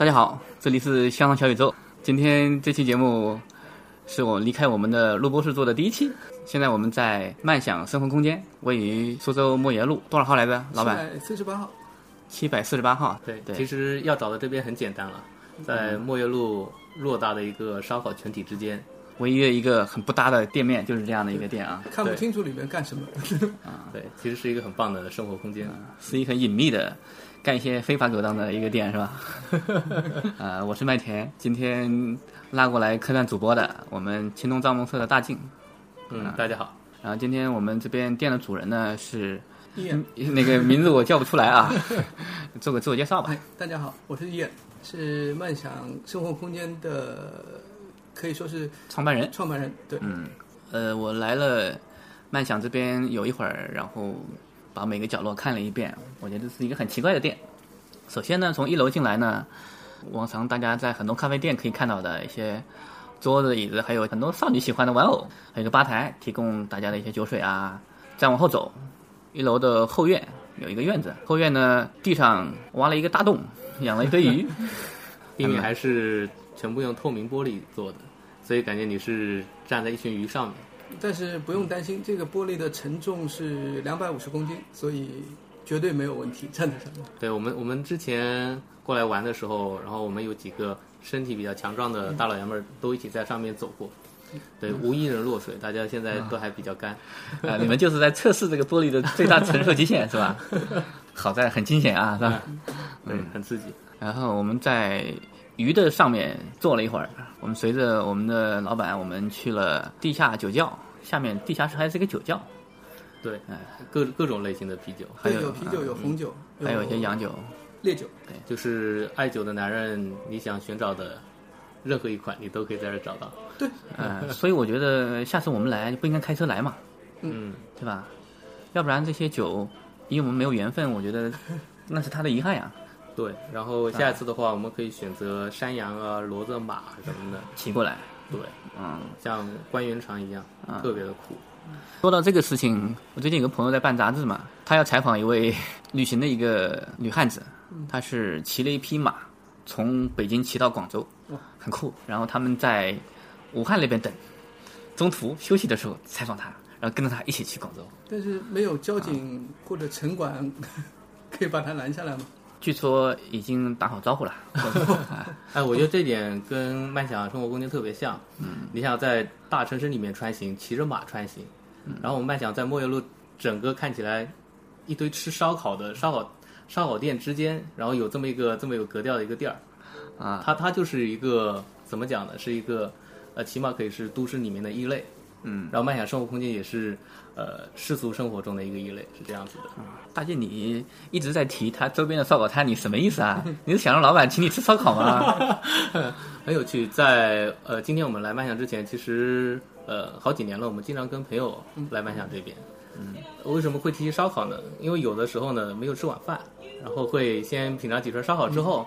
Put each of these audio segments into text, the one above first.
大家好，这里是香港小宇宙。今天这期节目是我离开我们的录播室做的第一期。现在我们在漫想生活空间，位于苏州莫言路多少号来着？老板，四十八号。七百四十八号。对，对其实要找到这边很简单了，在莫言路偌大的一个烧烤群体之间，唯一的一个很不搭的店面就是这样的一个店啊，看不清楚里面干什么啊。对，其实是一个很棒的生活空间。是一个很隐秘的，干一些非法勾当的一个店是吧？呃，我是麦田，今天拉过来客栈主播的，我们青东造梦社的大静。嗯，大家好。然后今天我们这边店的主人呢是伊恩，那个名字我叫不出来啊，做个自我介绍吧。哎，大家好，我是伊恩，是漫想生活空间的，可以说是创办人。创办人。对，嗯，呃，我来了漫想这边有一会儿，然后把每个角落看了一遍，我觉得是一个很奇怪的店。首先呢，从一楼进来呢，往常大家在很多咖啡店可以看到的一些桌子、椅子，还有很多少女喜欢的玩偶，还有个吧台提供大家的一些酒水啊。再往后走，一楼的后院有一个院子，后院呢地上挖了一个大洞，养了一堆鱼，地面还是全部用透明玻璃做的，所以感觉你是站在一群鱼上面。但是不用担心，这个玻璃的承重是两百五十公斤，所以绝对没有问题，站在上面。对我们，我们之前过来玩的时候，然后我们有几个身体比较强壮的大老爷们儿都一起在上面走过，对，无一人落水，大家现在都还比较干。啊，你们就是在测试这个玻璃的最大承受极限是吧？好在很惊险啊，是吧？对，很刺激。然后我们在鱼的上面坐了一会儿，我们随着我们的老板，我们去了地下酒窖，下面地下室还是一个酒窖，对，各各种类型的啤酒，还有有啤酒，有红酒，还有一些洋酒、烈酒。对，就是爱酒的男人，你想寻找的任何一款，你都可以在这找到。对，呃，所以我觉得下次我们来不应该开车来嘛，嗯，对吧？要不然这些酒，因为我们没有缘分，我觉得那是他的遗憾呀。对，然后下一次的话，我们可以选择山羊啊、骡子、马什么的骑过来。对，嗯，像关云长一样，特别的酷。说到这个事情，我最近有个朋友在办杂志嘛，他要采访一位旅行的一个女汉子，她是骑了一匹马从北京骑到广州，哇很酷。然后他们在武汉那边等，中途休息的时候采访她，然后跟着她一起去广州。但是没有交警或者城管 可以把他拦下来吗？据说已经打好招呼了。哎，我觉得这点跟漫想生活空间特别像。嗯，你想在大城市里面穿行，骑着马穿行，嗯然后我们漫想在莫耶路整个看起来一堆吃烧烤的烧烤烧烤店之间，然后有这么一个这么有格调的一个地儿。啊，它它就是一个怎么讲呢？是一个呃，起码可以是都市里面的异类。嗯，然后漫想生活空间也是呃世俗生活中的一个异类，是这样子的。大姐，你一直在提他周边的烧烤摊，你什么意思啊？你是想让老板请你吃烧烤吗？很有趣，在呃，今天我们来漫想之前，其实呃好几年了，我们经常跟朋友来漫想这边。嗯，为什么会提起烧烤呢？因为有的时候呢没有吃晚饭，然后会先品尝几串烧烤之后，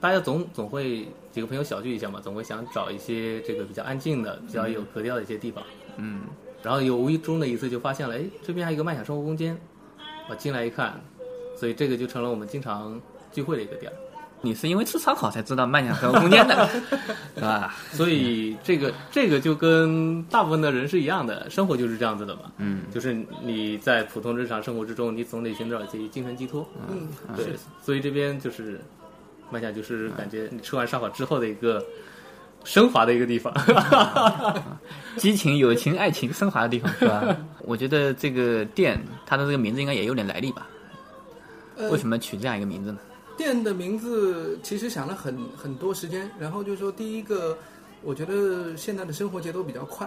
大家总总会几个朋友小聚一下嘛，总会想找一些这个比较安静的、比较有格调的一些地方。嗯，然后有无意中的一次就发现了，哎，这边还有一个漫享生活空间，我进来一看，所以这个就成了我们经常聚会的一个点儿。你是因为吃烧烤才知道漫享生活空间的，是吧？所以这个这个就跟大部分的人是一样的，生活就是这样子的嘛。嗯，就是你在普通日常生活之中，你总得寻找一些精神寄托。嗯，对，所以这边就是卖相就是感觉你吃完烧烤之后的一个升华的一个地方。激情、友情、爱情升华的地方是吧？我觉得这个店它的这个名字应该也有点来历吧？呃为什么取这样一个名字呢？店的名字其实想了很很多时间，然后就说第一个，我觉得现在的生活节奏比较快，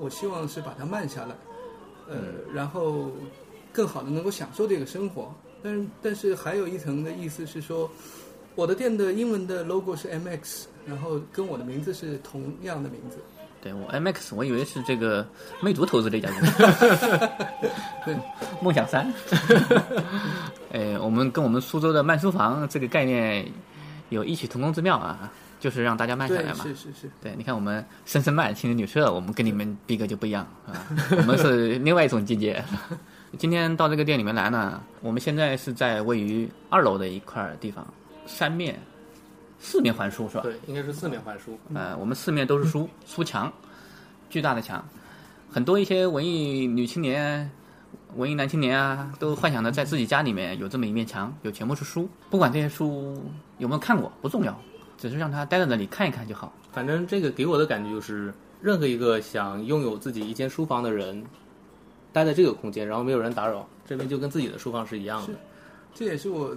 我希望是把它慢下来，呃，然后更好的能够享受这个生活。但是但是还有一层的意思是说，我的店的英文的 logo 是 MX，然后跟我的名字是同样的名字。对我 MX，我以为是这个魅族投资的一家公司，对，梦想三。哎，我们跟我们苏州的慢书房这个概念有异曲同工之妙啊，就是让大家慢下来，嘛。是是是，对，你看我们深深慢青年旅社，我们跟你们逼格就不一样 啊，我们是另外一种境界。今天到这个店里面来呢，我们现在是在位于二楼的一块地方，三面、四面环书是吧？对，应该是四面环书。呃，我们四面都是书，书墙，巨大的墙，很多一些文艺女青年、文艺男青年啊，都幻想着在自己家里面有这么一面墙，有全部是书，不管这些书有没有看过不重要，只是让他待在那里看一看就好。反正这个给我的感觉就是，任何一个想拥有自己一间书房的人，待在这个空间，然后没有人打扰，这边就跟自己的书房是一样的。这也是我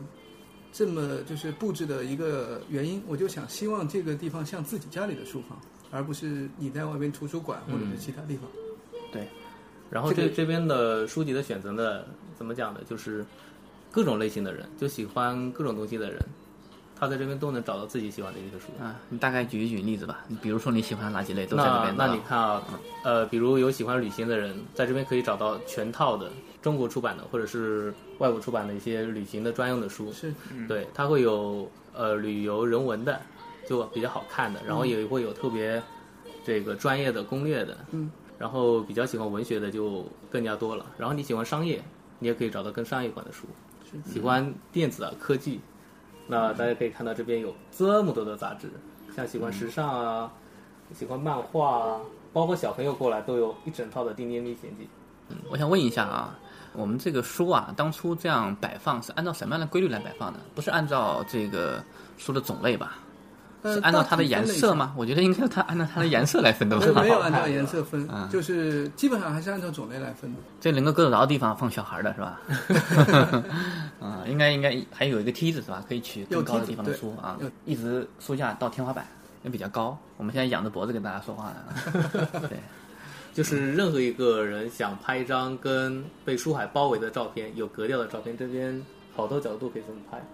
这么就是布置的一个原因。我就想希望这个地方像自己家里的书房，而不是你在外边图书馆或者是其他地方。对，然后这个这这边的书籍的选择呢，怎么讲呢？就是各种类型的人，就喜欢各种东西的人，他在这边都能找到自己喜欢的一些书。啊，你大概举一举例子吧，你比如说你喜欢哪几类都在这那边。那你看啊，呃，比如有喜欢旅行的人，在这边可以找到全套的中国出版的或者是外国出版的一些旅行的专用的书。是，对，它会有呃旅游人文的，就比较好看的，然后也会有特别这个专业的攻略的，嗯，然后比较喜欢文学的就更加多了。然后你喜欢商业，你也可以找到跟商业款的书。喜欢电子啊科技，那大家可以看到这边有这么多的杂志，像喜欢时尚啊，喜欢漫画啊，包括小朋友过来都有一整套的《丁丁历险记》。嗯我想问一下啊，我们这个书啊，当初这样摆放是按照什么样的规律来摆放的？不是按照这个书的种类吧？呃是按照它的颜色？吗？我觉得应该是它按照它的颜色来分的吧？没有按照 颜色分嗯，就是基本上还是按照种类来分的。这能够够得着的地方放小孩的是吧？啊，应该应该还有一个梯子是吧？可以取更高的地方的书啊一直书架到天花板，也比较高。我们现在仰着脖子跟大家说话呢。对，就是任何一个人想拍一张跟被书海包围的照片，有格调的照片，这边好多角度可以这么拍，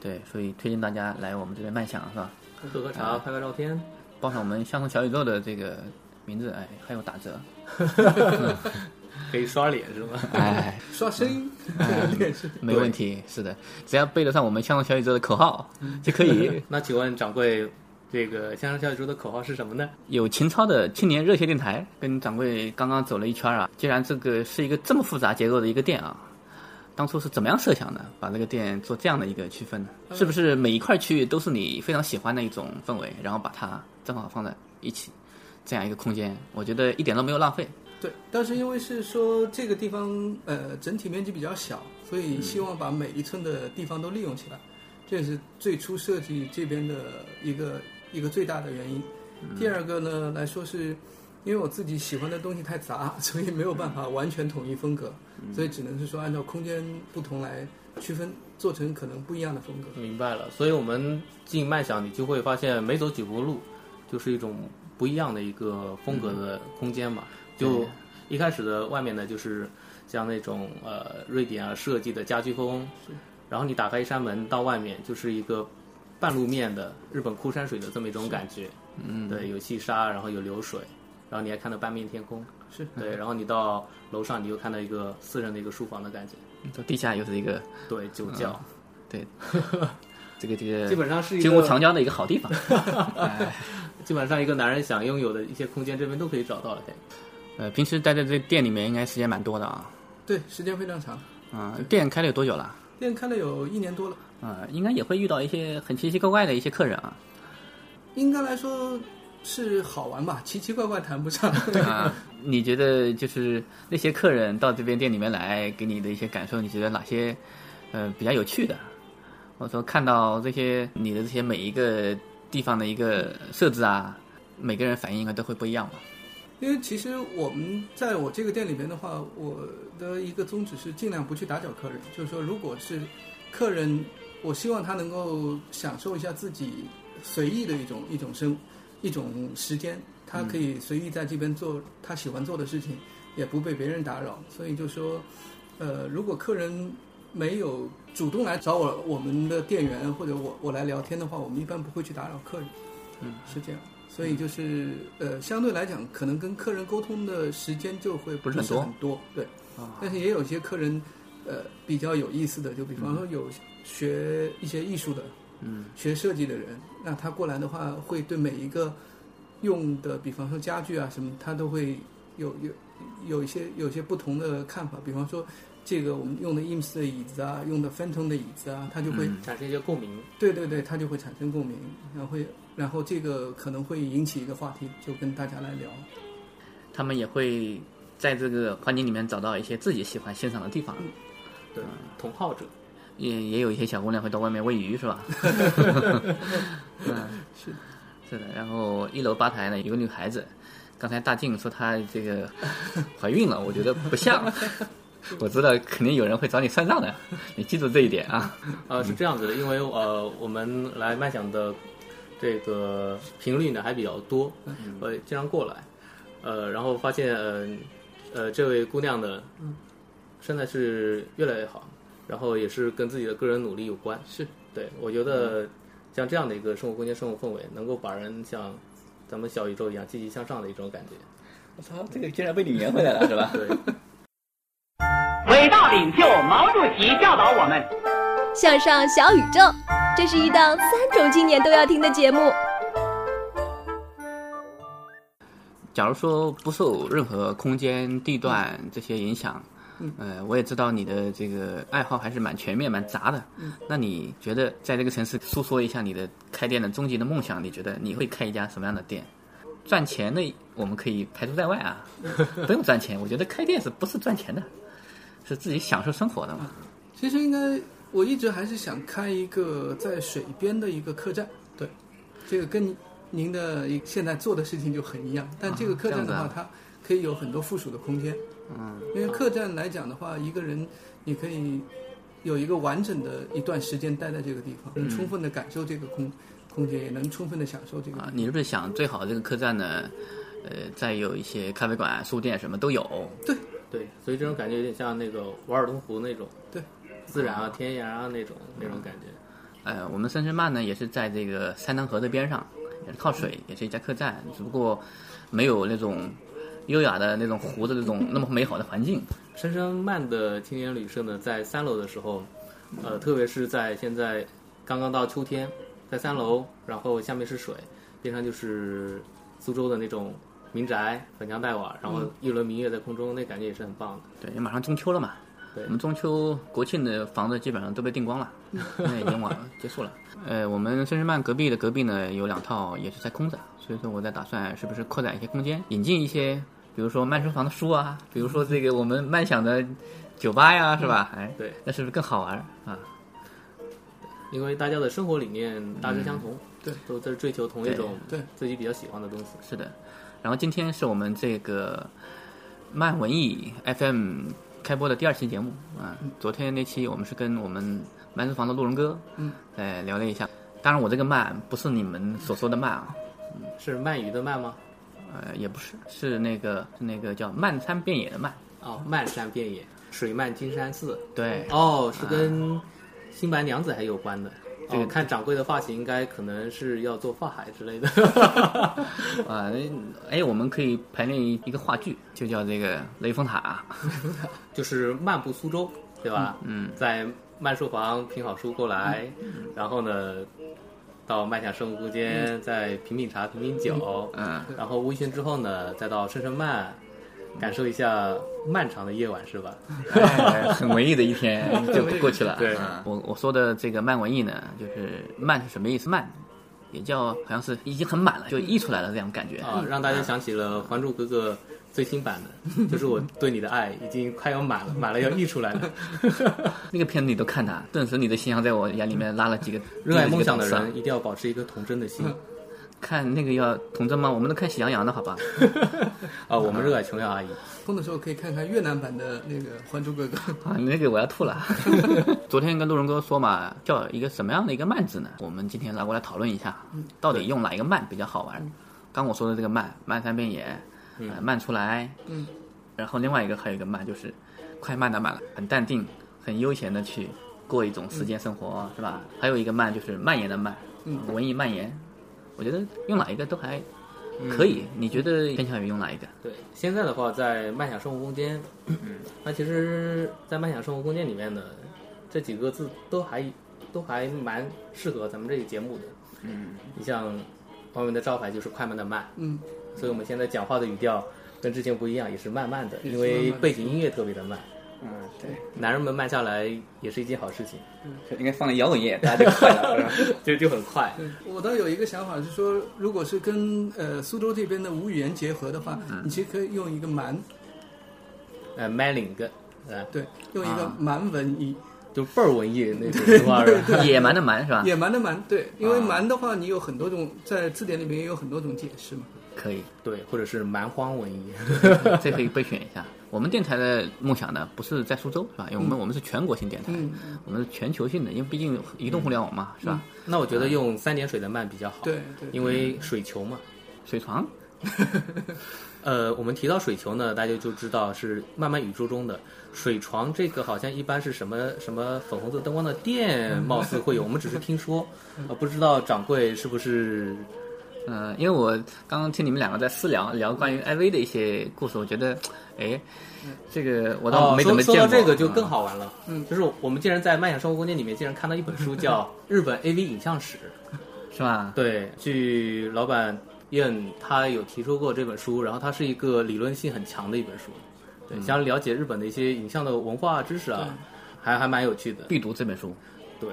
对，所以推荐大家来我们这边漫享是吧？喝喝茶，拍拍照片。报上我们相声小宇宙的这个名字，哎，还有打折。可以刷脸是吗？哎，刷声音，哎也是没问题，是的，只要背得上我们相声小宇宙的口号就可以。那请问掌柜，这个相声小宇宙的口号是什么呢？有情操的青年热血电台，跟掌柜刚刚走了一圈啊。既然这个是一个这么复杂结构的一个店啊，当初是怎么样设想的？把这个店做这样的一个区分呢？是不是每一块区域都是你非常喜欢的一种氛围，然后把它正好放在一起，这样一个空间？我觉得一点都没有浪费。对，但是因为是说这个地方呃整体面积比较小，所以希望把每一寸的地方都利用起来，这是最初设计这边的一个一个最大的原因。第二个呢来说是，因为我自己喜欢的东西太杂，所以没有办法完全统一风格，所以只能是说按照空间不同来区分，做成可能不一样的风格。明白了，所以我们进麦想，你就会发现每走几步路，就是一种不一样的一个风格的空间嘛。就一开始的外面呢，就是像那种呃瑞典啊设计的家居风，然后你打开一扇门到外面，就是一个半路面的日本枯山水的这么一种感觉。嗯，对，有细沙，然后有流水，然后你还看到半面天空。是对，然后你到楼上，你又看到一个私人的一个书房的感觉。到地下又是一个对酒窖，对，这个这个基本上是一金屋个藏娇的一个好地方。哎基本上一个男人想拥有的一些空间，这边都可以找到了。嘿呃，平时待在这店里面应该时间蛮多的啊。对，时间非常长，啊、店开了有多久了？店开了有一年多了，啊、应该也会遇到一些很奇奇怪怪的一些客人啊。应该来说是好玩吧，奇奇怪怪谈不上。啊，你觉得就是那些客人到这边店里面来，给你的一些感受，你觉得哪些呃比较有趣的，我说看到这些你的这些每一个地方的一个设置啊，每个人反应应该都会不一样吧？因为其实我们在我这个店里边的话，我的一个宗旨是尽量不去打搅客人。就是说，如果是客人，我希望他能够享受一下自己随意的一种一种生一种时间，他可以随意在这边做他喜欢做的事情，也不被别人打扰。所以就说，呃，如果客人没有主动来找我我们的店员或者我我来聊天的话，我们一般不会去打扰客人。嗯，是这样。所以就是呃，相对来讲，可能跟客人沟通的时间就会不是很多很多，对。啊但是也有些客人，呃，比较有意思的，就比方说有学一些艺术的，嗯，学设计的人，那他过来的话，会对每一个用的，比方说家具啊什么，他都会有有有一些有一些不同的看法。比方说，这个我们用的 IMS 的椅子啊，用的 Phantom 的椅子啊，他就会、嗯产生一些共鸣。对对对，它就会产生共鸣，然后会，然后这个可能会引起一个话题，就跟大家来聊。他们也会在这个环境里面找到一些自己喜欢欣赏的地方。对，同好者。也也有一些小姑娘会到外面喂鱼，是吧？嗯，是是的。然后一楼吧台呢，有个女孩子，刚才大静说她这个怀孕了，我觉得不像。我知道肯定有人会找你算账的，你记住这一点啊。呃，是这样子的，因为呃，我们来麦想的这个频率呢还比较多，呃，经常过来，呃，然后发现呃呃这位姑娘呢，身材是越来越好，然后也是跟自己的个人努力有关。是对，我觉得像这样的一个生活空间、生活氛围，能够把人像咱们小宇宙一样积极向上的一种感觉。我操，这个竟然被你圆回来了，是吧？对。伟大领袖毛主席教导我们：向上小宇宙，这是一档三种青年都要听的节目。假如说不受任何空间、地段这些影响，嗯呃，我也知道你的这个爱好还是蛮全面、蛮杂的。嗯那你觉得在这个城市诉说一下你的开店的终极的梦想？你觉得你会开一家什么样的店？赚钱的我们可以排除在外啊，不用赚钱。我觉得开店是不是赚钱的？是自己享受生活的嘛？其实应该，我一直还是想开一个在水边的一个客栈。对，这个跟您的现在做的事情就很一样。但这个客栈的话，它可以有很多附属的空间。嗯，因为客栈来讲的话，一个人你可以有一个完整的一段时间待在这个地方，能充分的感受这个空空间，也能充分的享受这个啊。，你是不是想最好这个客栈呢？呃，再有一些咖啡馆、书店什么都有。对对，所以这种感觉有点像那个瓦尔登湖那种，对，自然啊、天涯啊那种那种感觉。呃，我们深深曼呢也是在这个三塘河的边上，也是靠水，也是一家客栈，只不过没有那种优雅的那种湖的那种那么美好的环境。深深慢的青年旅社呢，在三楼的时候，呃，特别是在现在刚刚到秋天，在三楼，然后下面是水，边上就是苏州的那种民宅，粉墙黛瓦，然后嗯一轮明月在空中，那感觉也是很棒的。对，马上中秋了嘛，对我们中秋、国庆的房子基本上都被订光了，现在已经晚结束了。呃，我们深圳曼隔壁的隔壁呢有两套也是在空着，所以说我在打算是不是扩展一些空间，引进一些，比如说慢书房的书啊，比如说这个我们慢想的酒吧呀，是吧？哎，对，那是不是更好玩啊？因为大家的生活理念大致相同，对，都在追求同一种对自己比较喜欢的东西。是的，然后今天是我们这个漫文艺 FM 开播的第二期节目啊。昨天那期我们是跟我们蛮书房的路人哥，嗯，哎聊了一下。当然，我这个慢不是你们所说的慢啊，是鳗鱼的鳗吗？呃，也不是，是那个是那个叫漫山遍野的漫。哦，漫山遍野，水漫金山寺。对，哦，是跟新白娘子还有关的。这个哦，看掌柜的发型，应该可能是要做发海之类的。啊，哎，我们可以排练一个话剧，就叫这个雷峰塔。就是漫步苏州，对吧？嗯，在漫书房拼好书过来，然后呢，到麦享生活空间再品品茶、品品酒，嗯，然后微醺之后呢，再到深深漫，感受一下漫长的夜晚，是吧？哎很文艺的一天 就过去了。对啊我我说的这个漫文艺呢，就是漫是什么意思？漫，也叫好像是已经很满了，就溢出来了这样感觉啊，让大家想起了《还珠格格》最新版的，就是我对你的爱已经快要满了，满了要溢出来了。那个片子你都看它，顿时你的形象在我眼里面拉了几个。热爱梦想的人一定要保持一颗童真的心。看那个要童真吗？我们都看喜羊羊的好吧？啊，我们热爱琼瑶阿姨。空的时候可以看看越南版的那个《还珠格格》啊，那个我要吐了。昨天跟路人哥说嘛，叫一个什么样的一个慢字呢？我们今天拿过来讨论一下，到底用哪一个慢比较好玩？刚我说的这个慢，慢三遍野，慢出来。嗯。然后另外一个还有一个慢，就是快慢的慢了，很淡定、很悠闲的去过一种时间生活，是吧？还有一个慢就是蔓延的慢，文艺蔓延。我觉得用哪一个都还可以，你觉得偏向于用哪一个？对，现在的话，在漫想生活空间，那其实，在漫想生活空间里面呢，这几个字都还都还蛮适合咱们这个节目的。嗯，你像外面的招牌就是快慢的慢，嗯，所以我们现在讲话的语调跟之前不一样，也是慢慢的，因为背景音乐特别的慢。嗯，对，男人们慢下来也是一件好事情。嗯，应该放在摇滚乐，大家就快了，就就很快。我倒有一个想法是说，如果是跟呃苏州这边的吴语言结合的话，你其实可以用一个蛮，呃，manling，对，用一个蛮文艺，就倍儿文艺那种话是 野蛮的蛮是吧？野蛮的蛮，对，因为蛮的话，你有很多种，在字典里面也有很多种解释嘛。可以，对，或者是蛮荒文艺，这可以备选一下。我们电台的梦想呢，不是在苏州，是吧？因为我们我们是全国性电台，我们是全球性的，因为毕竟移动互联网嘛，是吧？那我觉得用三点水的慢比较好，对对，因为水球嘛，水床。呃，我们提到水球呢，大家就知道是漫漫宇宙中的水床。这个好像一般是什么什么粉红色灯光的店，貌似会有，我们只是听说，呃，不知道掌柜是不是。嗯，因为我刚刚听你们两个在私聊聊关于 IV 的一些故事，我觉得，哎，这个我倒没怎么见过。说到这个就更好玩了，嗯，就是我们竟然在漫想生活空间里面竟然看到一本书，叫《日本 AV 影像史 》，是吧？对，据老板燕他有提出过这本书，然后它是一个理论性很强的一本书，对，想了解日本的一些影像的文化知识啊，还还蛮有趣的，必读这本书，对。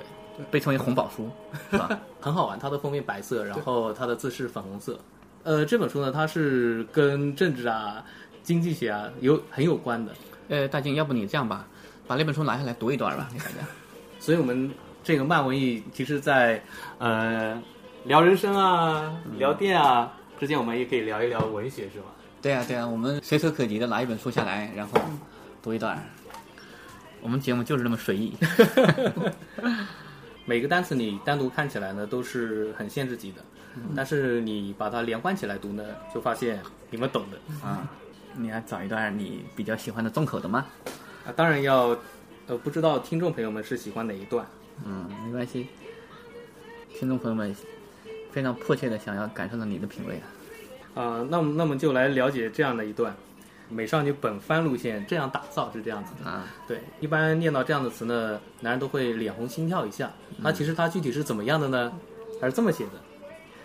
被称为红宝书，是吧？很好玩，它的封面白色，然后它的字是粉红色。呃，这本书呢，它是跟政治啊、经济学啊有很有关的。呃，大静，要不你这样吧，把那本书拿下来读一段吧，给大家。所以我们这个漫文艺，其实，在呃聊人生啊、聊电啊之间，我们也可以聊一聊文学，是吧？对啊，对啊，我们随手可及的拿一本书下来，然后读一段。我们节目就是那么随意。每个单词你单独看起来呢都是很限制级的，但是你把它连贯起来读呢，就发现你们懂的啊。你要找一段你比较喜欢的重口的吗？啊，当然要。呃，不知道听众朋友们是喜欢哪一段？嗯，没关系。听众朋友们非常迫切的想要感受到你的品味啊。啊，那么那么就来了解这样的一段。美少女本番路线这样打造是这样子的啊，对，一般念到这样的词呢，男人都会脸红心跳一下。那其实它具体是怎么样的呢？还是这么写的？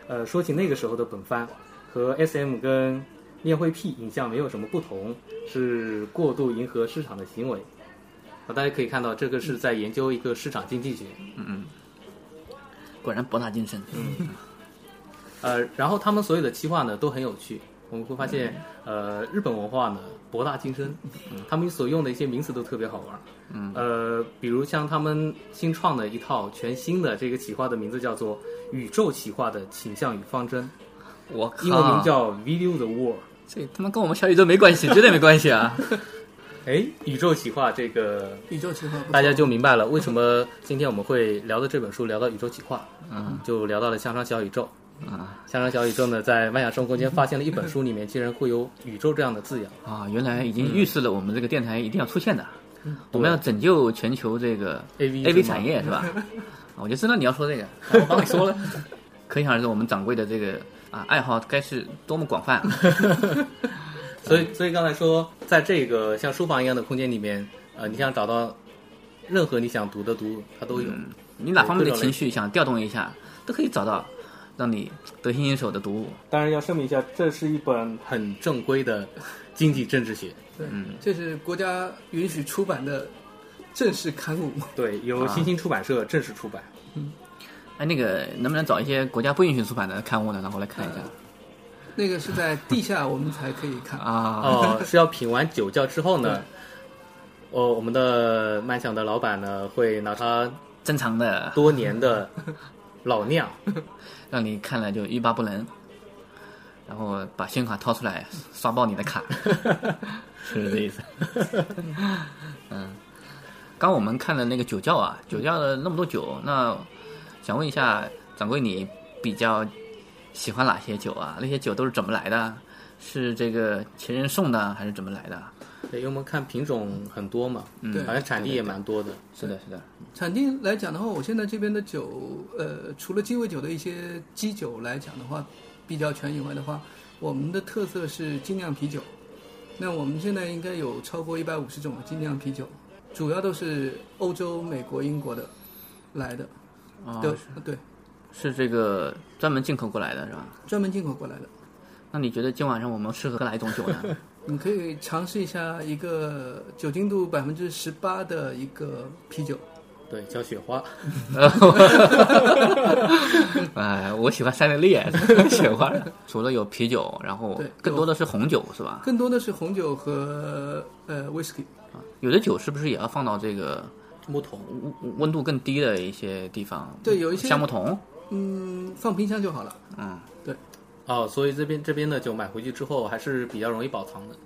呃，说起那个时候的本番，和 S M 跟恋会 P 影像没有什么不同，是过度迎合市场的行为。啊，大家可以看到，这个是在研究一个市场经济学。嗯嗯，果然博大精深。嗯，呃，然后他们所有的企划呢都很有趣。我们会发现，呃，日本文化呢博大精深，嗯他们所用的一些名词都特别好玩。嗯，呃，比如像他们新创的一套全新的这个企划的名字叫做“宇宙企划的倾向与方针”，我英文名叫 “Video the World”。这他妈跟我们小宇宙没关系，绝对没关系啊！哎，宇宙企划这个宇宙企划，大家就明白了为什么今天我们会聊到这本书聊到宇宙企划，嗯，就聊到了香肠小宇宙。啊，香肠小宇宙呢，在万雅生活空间发现了一本书，里面竟然会有“宇宙”这样的字样啊！原来已经预示了我们这个电台一定要出现的，我们要拯救全球这个 A V A V 产业是吧？我就知道你要说这个，我帮你说了。可想而知，我们掌柜的这个啊爱好该是多么广泛。所以，所以刚才说，在这个像书房一样的空间里面，呃，你想找到任何你想读的读，它都有。你哪方面的情绪想调动一下，都可以找到。让你得心应手的读物，当然要声明一下，这是一本很正规的经济政治学。对，这是国家允许出版的正式刊物。对，由新兴出版社正式出版。嗯，哎，那个能不能找一些国家不允许出版的刊物呢？然后来看一下。那个是在地下我们才可以看啊。哦，是要品完酒窖之后呢，哦，我们的漫想的老板呢会拿他珍藏的多年的老酿，让你看了就欲罢不能，然后把信用卡掏出来刷爆你的卡，是 不是这意思？嗯，刚我们看了那个酒窖啊，酒窖的那么多酒，那想问一下掌柜，你比较喜欢哪些酒啊？那些酒都是怎么来的？是这个前人送的，还是怎么来的？对，因为我们看品种很多嘛，嗯好像产地也蛮多的。是的，是的。产地来讲的话，我现在这边的酒，呃，除了鸡尾酒的一些基酒来讲的话，比较全以外的话，我们的特色是精酿啤酒。那我们现在应该有超过一百五十种的精酿啤酒，主要都是欧洲、美国、英国的来的。哦对对，是这个专门进口过来的是吧？专门进口过来的。那你觉得今晚上我们适合喝哪一种酒呢？你可以尝试一下一个酒精度百分之十八的一个啤酒。对，叫雪花。哎，我喜欢塞内利 雪花。除了有啤酒，然后对更多的是红酒是吧？更多的是红酒和呃 whisky。有的酒是不是也要放到这个木桶温度更低的一些地方？对，有一些橡木桶。嗯，放冰箱就好了。嗯，对。哦，所以这边这边的酒买回去之后还是比较容易保藏的。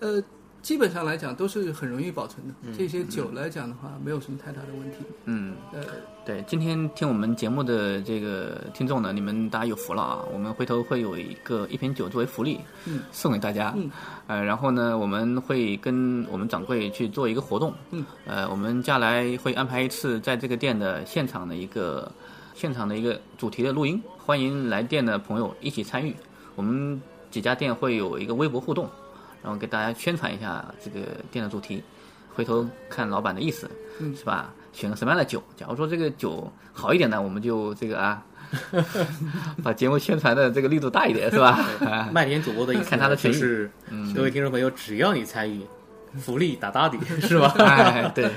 呃，基本上来讲都是很容易保存的。嗯这些酒来讲的话，没有什么太大的问题。嗯，呃，对，今天听我们节目的这个听众呢，你们大家有福了啊！我们回头会有一个一瓶酒作为福利，嗯，送给大家。嗯，呃，然后呢，我们会跟我们掌柜去做一个活动。嗯，呃，我们接下来会安排一次在这个店的现场的一个现场的一个主题的录音，欢迎来电的朋友一起参与。我们几家店会有一个微博互动，然后给大家宣传一下这个店的主题，回头看老板的意思，嗯是吧？选个什么样的酒？假如说这个酒好一点呢，我们就这个啊，把节目宣传的这个力度大一点，是吧？啊麦田主播的意思看他的诚意就是，嗯各位听众朋友，只要你参与，福利打打底，是吧？哎，对，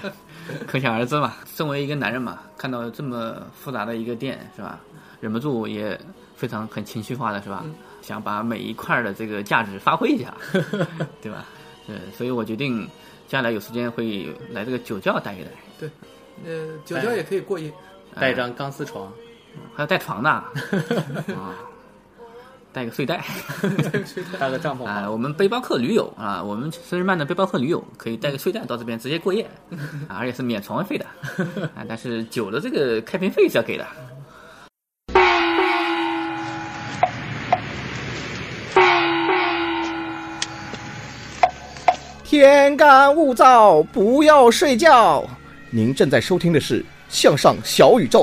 可想而知嘛。身为一个男人嘛，看到这么复杂的一个店，是吧？忍不住也非常很情绪化的是吧？想把每一块的这个价值发挥一下，对吧？对，所以我决定接下来有时间会来这个酒窖待一待。对，呃，酒窖也可以过夜。带一张钢丝床，还要带床的 啊，带个睡袋，搭个帐篷啊。我们背包客驴友啊，我们生日曼的背包客驴友可以带个睡袋到这边直接过夜，啊，而且是免床位费的啊。但是酒的这个开瓶费是要给的。天干物燥，不要睡觉。您正在收听的是《向上小宇宙》。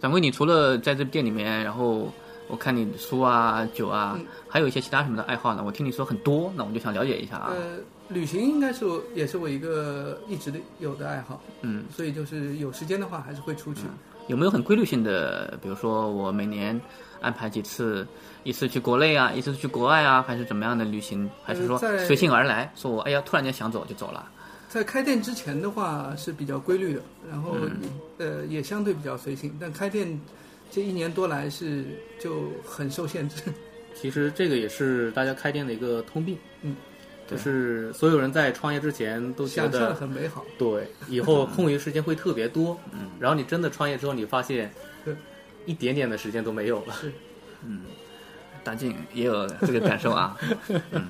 掌柜，你除了在这店里面，然后我看你书啊、酒啊，还有一些其他什么的爱好呢？我听你说很多，那我就想了解一下啊。呃，旅行应该是我也是我一个一直的有的爱好。嗯，所以就是有时间的话，还是会出去。有没有很规律性的？比如说我每年安排几次，一次去国内啊，一次去国外啊，还是怎么样的旅行？还是说随性而来？说我哎呀，突然间想走就走了。在开店之前的话是比较规律的，然后、嗯。呃也相对比较随性，但开店这一年多来是就很受限制。其实这个也是大家开店的一个通病，嗯，就是所有人在创业之前都觉想象得很美好，对，以后空余时间会特别多，嗯，然后你真的创业之后，你发现，一点点的时间都没有了，是，嗯，大静也有这个感受啊，嗯，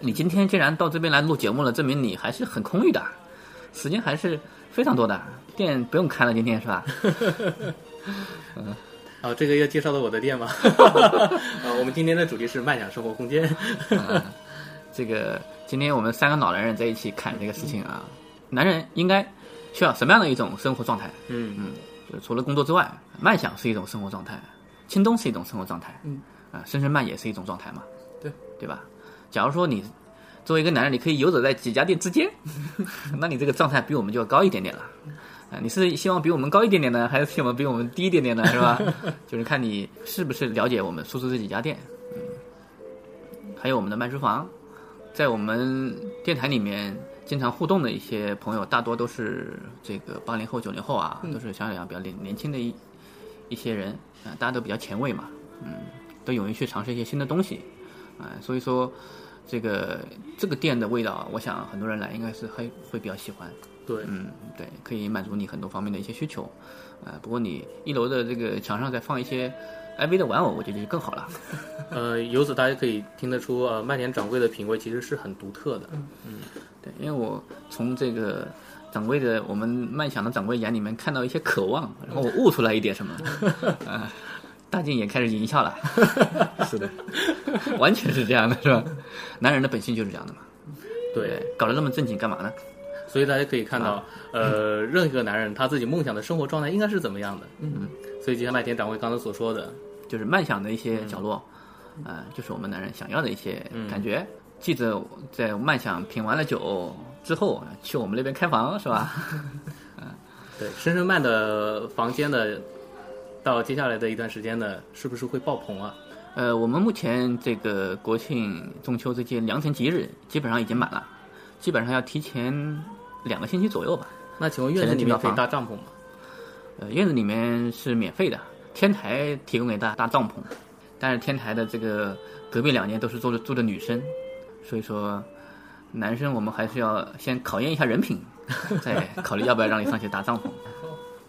你今天既然到这边来录节目了，证明你还是很空余的，时间还是非常多的，店不用开了，今天是吧？嗯。啊，这个要介绍到我的店吗？啊，我们今天的主题是漫想生活空间。啊，这个今天我们三个老男人在一起侃这个事情啊，男人应该需要什么样的一种生活状态？嗯嗯，就除了工作之外，漫想是一种生活状态，清东是一种生活状态，嗯，啊，深深慢也是一种状态嘛，对对吧？假如说你作为一个男人，你可以游走在几家店之间，那你这个状态比我们就要高一点点了。啊，你是希望比我们高一点点呢，还是希望比我们低一点点呢？是吧？就是看你是不是了解我们苏州这几家店，嗯，还有我们的卖书房，在我们电台里面经常互动的一些朋友，大多都是这个八零后、九零后啊，嗯都是相对来讲比较年年轻的一一些人啊、大家都比较前卫嘛，嗯，都勇于去尝试一些新的东西啊、所以说这个这个店的味道，我想很多人来应该是会会比较喜欢。对，嗯，对，可以满足你很多方面的一些需求，啊、不过你一楼的这个墙上再放一些 IV 的玩偶，我觉得就更好了。呃，由此大家可以听得出，呃，麦田掌柜的品味其实是很独特的。嗯，对，因为我从这个掌柜的我们慢享的掌柜眼里面看到一些渴望，然后我悟出来一点什么，啊、大靖也开始淫笑了。是的，完全是这样的，是吧？男人的本性就是这样的嘛。对，搞得那么正经干嘛呢？所以大家可以看到，啊呃，任何一个男人他自己梦想的生活状态应该是怎么样的。嗯，所以就像麦田掌柜刚才所说的，就是慢享的一些角落，啊、就是我们男人想要的一些感觉。记得在慢享品完了酒之后，去我们那边开房是吧？嗯 对，深深慢的房间呢，到接下来的一段时间呢，是不是会爆棚啊？呃，我们目前这个国庆、中秋这些良辰吉日基本上已经满了，基本上要提前两个星期左右吧。那请问院子里面可以搭帐篷吗？呃，院子里面是免费的，天台提供给大家搭帐篷，但是天台的这个隔壁两间都是住的住的女生，所以说男生我们还是要先考验一下人品，再考虑要不要让你上去搭帐篷。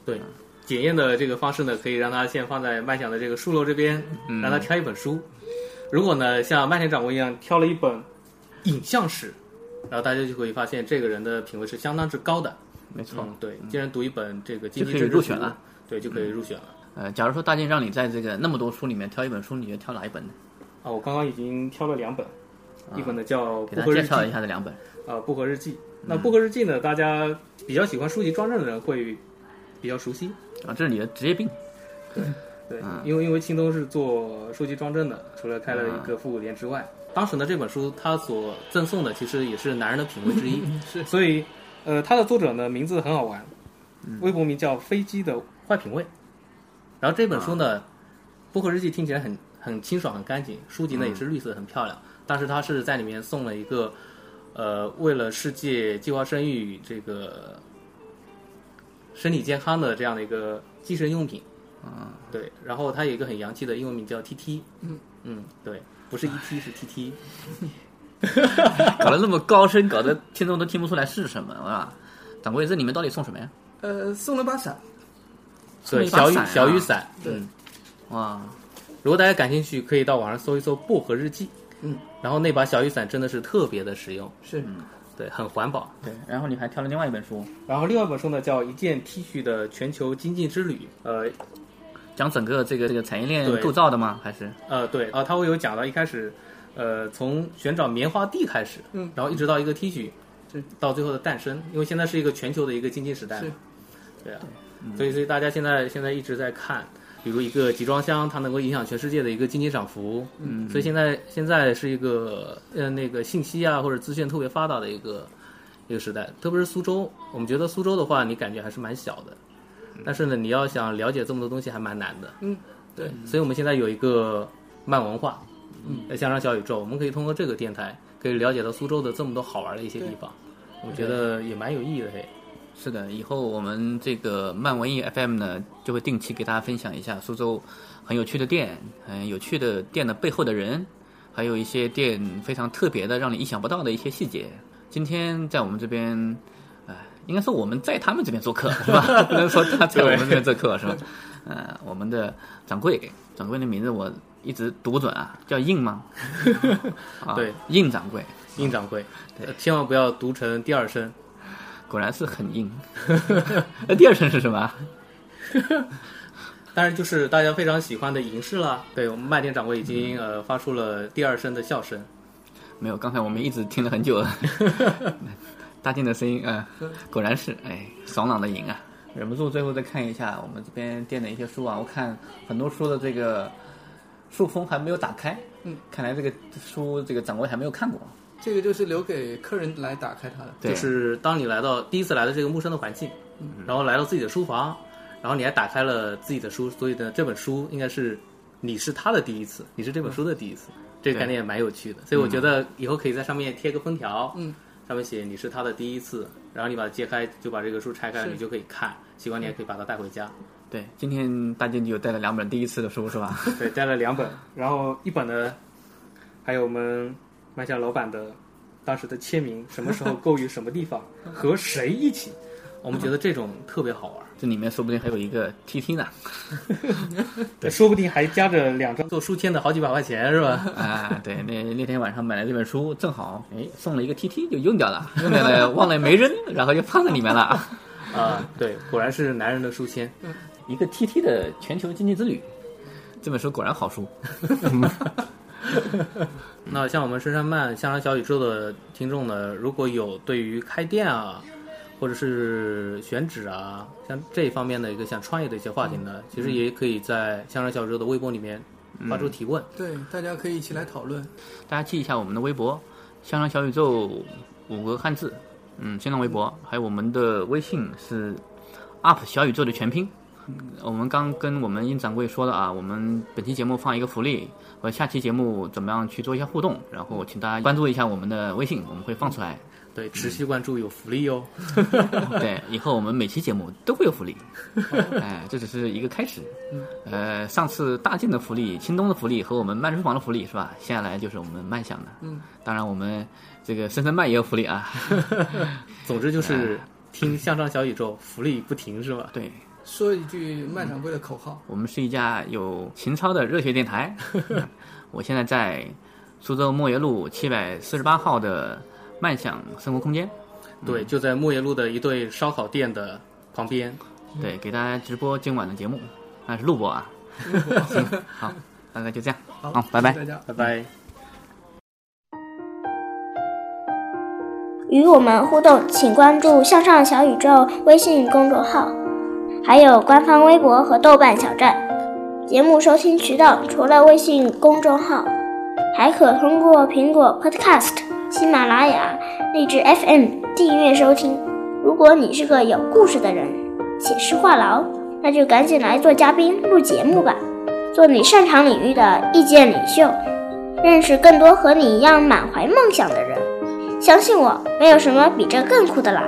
对，检验的这个方式呢，可以让他先放在麦想的这个书楼这边，嗯让他挑一本书。如果呢，像麦田掌柜一样挑了一本影像史，然后大家就会发现这个人的品味是相当之高的。没错，嗯，对，既然读一本这个经济就可以入选了，对，就可以入选了。呃，假如说大健让你在这个那么多书里面挑一本书，你觉得挑哪一本呢？啊，我刚刚已经挑了两本，啊一本呢叫《给薄荷日记介绍一下这两本。啊，《薄荷日记》。那《薄荷日记》呢，大家比较喜欢书籍装帧的人会比较熟悉。啊，这是你的职业病。对对，嗯因为因为青东是做书籍装帧的，除了开了一个复古店之外，当时呢这本书它所赠送的其实也是男人的品味之一，是，所以呃它的作者呢名字很好玩，微博名叫飞机的坏品味，然后这本书呢，薄荷日记听起来很很清爽很干净，书籍呢也是绿色很漂亮，但是它是在里面送了一个呃为了世界计划生育这个身体健康的这样的一个精神用品。啊，对，然后它有一个很洋气的英文名叫 TT，嗯。嗯，对，不是 ET 是 TT，搞得那么高深，搞得听众都听不出来是什么啊！掌柜，这里面到底送什么呀？呃，送了把伞，对，小雨小雨伞，对。嗯，哇，如果大家感兴趣，可以到网上搜一搜“薄荷日记”，嗯，然后那把小雨伞真的是特别的实用，是，对，很环保。对，然后你还挑了另外一本书，然后另外一本书呢叫《一件 T 恤的全球经济之旅》，呃讲整个这个这个产业链构造的吗？还是？呃，对啊，他会有讲到一开始，呃，从寻找棉花地开始，嗯。然后一直到一个 T 恤，是到最后的诞生，因为现在是一个全球的一个经济时代嘛是，对啊，所以所以大家现在现在一直在看，比如一个集装箱，它能够影响全世界的一个经济涨幅，嗯。所以现在现在是一个呃那个信息啊或者资讯特别发达的一个一个时代，特别是苏州，我们觉得苏州的话，你感觉还是蛮小的，但是呢，你要想了解这么多东西还蛮难的，嗯，对，所以我们现在有一个漫文化，嗯。呃，香山小宇宙，我们可以通过这个电台可以了解到苏州的这么多好玩的一些地方，我觉得也蛮有意义的嘿。是的，以后我们这个漫文艺 FM 呢，就会定期给大家分享一下苏州很有趣的店，很有趣的店的背后的人，还有一些店非常特别的，让你意想不到的一些细节。今天在我们这边，呃，应该说我们在他们这边做客 是吧？不能说他在我们这边做客是吧？呃，我们的掌柜，掌柜的名字我一直读不准啊，叫印吗？啊对，印掌柜，印掌柜，千万不要读成第二声。果然是很硬。那第二声是什么？当然就是大家非常喜欢的银饰啦。对我们麦店掌柜已经、嗯呃发出了第二声的笑声。没有，刚才我们一直听了很久了。大静的声音，啊、果然是，哎，爽朗的银啊！忍不住最后再看一下我们这边店的一些书啊，我看很多书的这个书封还没有打开，嗯，看来这个书这个掌柜还没有看过。这个就是留给客人来打开它的。就是当你来到第一次来到这个陌生的环境，然后来到自己的书房，然后你还打开了自己的书，所以呢，这本书应该是你是他的第一次，你是这本书的第一次。这个概念也蛮有趣的。所以我觉得以后可以在上面贴个封条，嗯，上面写你是他的第一次，然后你把它揭开，就把这个书拆开，是你就可以看。喜欢你也可以把它带回家。对，今天大健就带了两本第一次的书是吧？对，带了两本，然后一本呢，还有我们麦香老板的当时的签名，什么时候购于什么地方，和谁一起，我们觉得这种特别好玩。这里面说不定还有一个 TT 呢，对，说不定还夹着两张做书签的好几百块钱是吧？啊，对，那那天晚上买了这本书，正好哎送了一个 TT 就用掉了，用掉了忘了没扔，然后就放在里面了。啊，对，果然是男人的书签，一个 TT 的全球经济之旅，这本书果然好书。那像我们深山漫香山小宇宙的听众呢，如果有对于开店啊，或者是选址啊，像这一方面的一个像创业的一些话题呢，其实也可以在香山小宇宙的微博里面发出提问。对，大家可以一起来讨论。大家记一下我们的微博“香山小宇宙”五个汉字，嗯，新浪微博，还有我们的微信是 “up 小宇宙”的全拼。我们刚跟我们殷掌柜说了啊，我们本期节目放一个福利，和下期节目怎么样去做一下互动，然后请大家关注一下我们的微信，我们会放出来。对，持续关注有福利哦。对，以后我们每期节目都会有福利。哎，这只是一个开始。呃，上次大晋的福利、京东的福利和我们慢书房的福利是吧？接下来就是我们慢享的。嗯，当然我们这个深深慢也有福利啊。总之就是听向上小宇宙，福利不停是吧？对。说一句慢掌柜的口号：我们是一家有情操的热血电台。我现在在苏州莫耶路七百四十八号的慢享生活空间。对，就在莫耶路的一对烧烤店的旁边。对，给大家直播今晚的节目，那是录播啊。行，好，大概就这样。好，拜拜，大家拜拜。与我们互动，请关注“向上小宇宙”微信公众号，还有官方微博和豆瓣小站。节目收听渠道除了微信公众号，还可通过苹果 Podcast、喜马拉雅、荔枝 FM 订阅收听。如果你是个有故事的人，写实话痨，那就赶紧来做嘉宾录节目吧，做你擅长领域的意见领袖，认识更多和你一样满怀梦想的人。相信我，没有什么比这更酷的啦。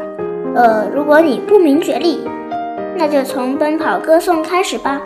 呃，如果你不明觉厉，那就从奔跑歌颂开始吧。